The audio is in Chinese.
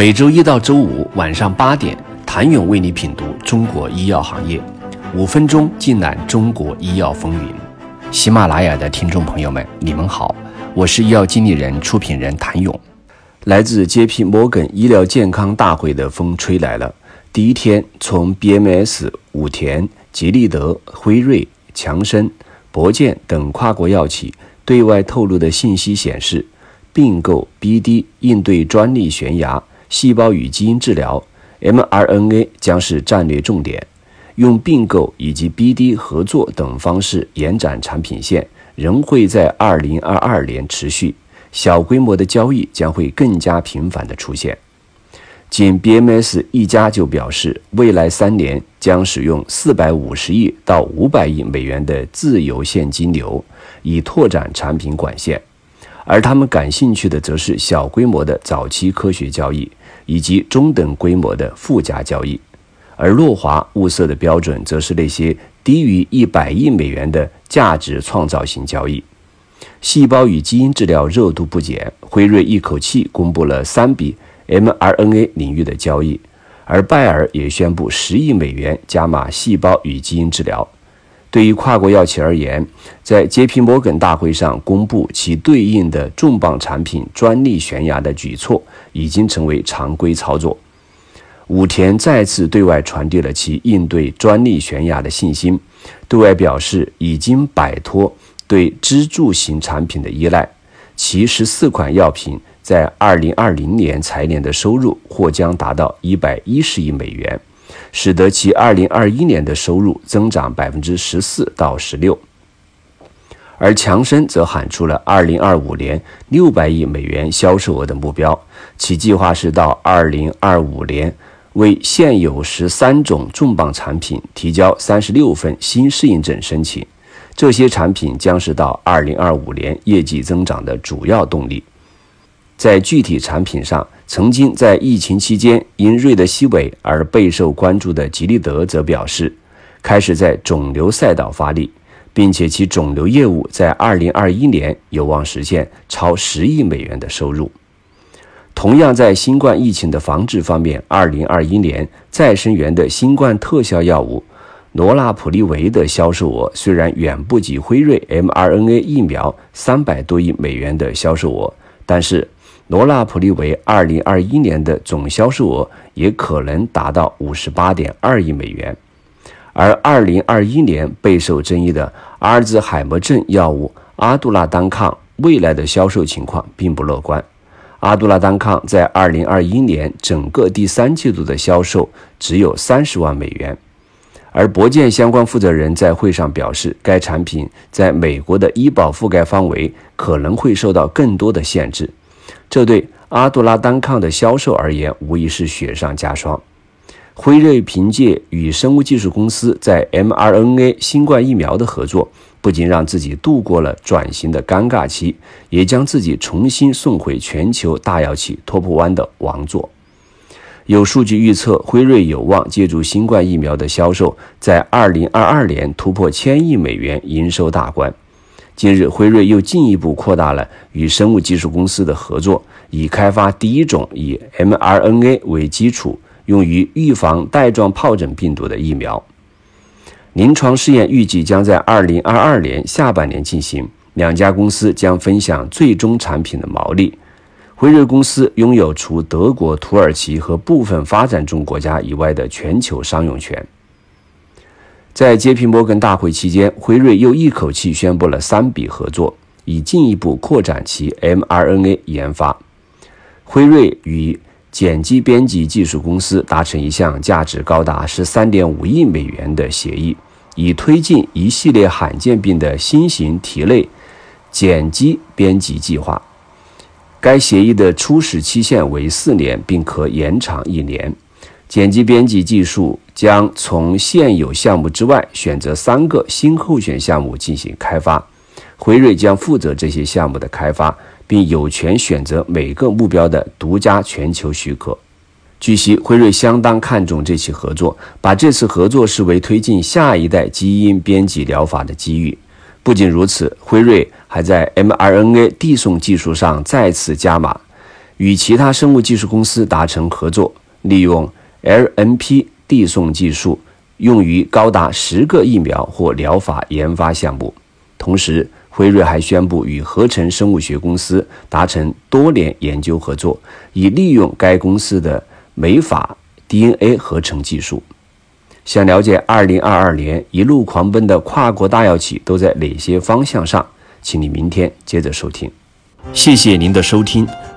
每周一到周五晚上八点，谭勇为你品读中国医药行业，五分钟尽览中国医药风云。喜马拉雅的听众朋友们，你们好，我是医药经理人、出品人谭勇。来自 J.P.Morgan 医疗健康大会的风吹来了。第一天，从 BMS、武田、吉利德、辉瑞、强生、博健等跨国药企对外透露的信息显示，并购 BD 应对专利悬崖。细胞与基因治疗 （mRNA） 将是战略重点，用并购以及 BD 合作等方式延展产品线，仍会在2022年持续。小规模的交易将会更加频繁地出现。仅 BMS 一家就表示，未来三年将使用450亿到500亿美元的自由现金流，以拓展产品管线。而他们感兴趣的，则是小规模的早期科学交易。以及中等规模的附加交易，而诺华物色的标准则是那些低于一百亿美元的价值创造型交易。细胞与基因治疗热度不减，辉瑞一口气公布了三笔 mRNA 领域的交易，而拜耳也宣布十亿美元加码细胞与基因治疗。对于跨国药企而言，在 J.P. 摩根大会上公布其对应的重磅产品专利悬崖的举措，已经成为常规操作。武田再次对外传递了其应对专利悬崖的信心，对外表示已经摆脱对支柱型产品的依赖，其十四款药品在二零二零年财年的收入或将达到一百一十亿美元。使得其二零二一年的收入增长百分之十四到十六，而强生则喊出了二零二五年六百亿美元销售额的目标，其计划是到二零二五年为现有十三种重磅产品提交三十六份新适应症申请，这些产品将是到二零二五年业绩增长的主要动力。在具体产品上，曾经在疫情期间因瑞德西韦而备受关注的吉利德则表示，开始在肿瘤赛道发力，并且其肿瘤业务在2021年有望实现超十亿美元的收入。同样在新冠疫情的防治方面，2021年再生源的新冠特效药物罗纳普利韦的销售额虽然远不及辉瑞 mRNA 疫苗三百多亿美元的销售额，但是。罗纳普利维二零二一年的总销售额也可能达到五十八点二亿美元，而二零二一年备受争议的阿尔兹海默症药物阿杜拉单抗未来的销售情况并不乐观。阿杜拉单抗在二零二一年整个第三季度的销售只有三十万美元，而博健相关负责人在会上表示，该产品在美国的医保覆盖范围可能会受到更多的限制。这对阿杜拉单抗的销售而言，无疑是雪上加霜。辉瑞凭借与生物技术公司在 mRNA 新冠疫苗的合作，不仅让自己度过了转型的尴尬期，也将自己重新送回全球大药企 Top One 的王座。有数据预测，辉瑞有望借助新冠疫苗的销售，在2022年突破千亿美元营收大关。近日，辉瑞又进一步扩大了与生物技术公司的合作，以开发第一种以 mRNA 为基础用于预防带状疱疹病毒的疫苗。临床试验预计将在2022年下半年进行，两家公司将分享最终产品的毛利。辉瑞公司拥有除德国、土耳其和部分发展中国家以外的全球商用权。在 J.P. 摩根大会期间，辉瑞又一口气宣布了三笔合作，以进一步扩展其 mRNA 研发。辉瑞与碱基编辑技术公司达成一项价值高达十三点五亿美元的协议，以推进一系列罕见病的新型体内碱基编辑计划。该协议的初始期限为四年，并可延长一年。剪辑编辑技术将从现有项目之外选择三个新候选项目进行开发，辉瑞将负责这些项目的开发，并有权选择每个目标的独家全球许可。据悉，辉瑞相当看重这起合作，把这次合作视为推进下一代基因编辑疗法的机遇。不仅如此，辉瑞还在 mRNA 递送技术上再次加码。与其他生物技术公司达成合作，利用 LNP 递送技术用于高达十个疫苗或疗法研发项目。同时，辉瑞还宣布与合成生物学公司达成多年研究合作，以利用该公司的酶法 DNA 合成技术。想了解2022年一路狂奔的跨国大药企都在哪些方向上？请你明天接着收听。谢谢您的收听。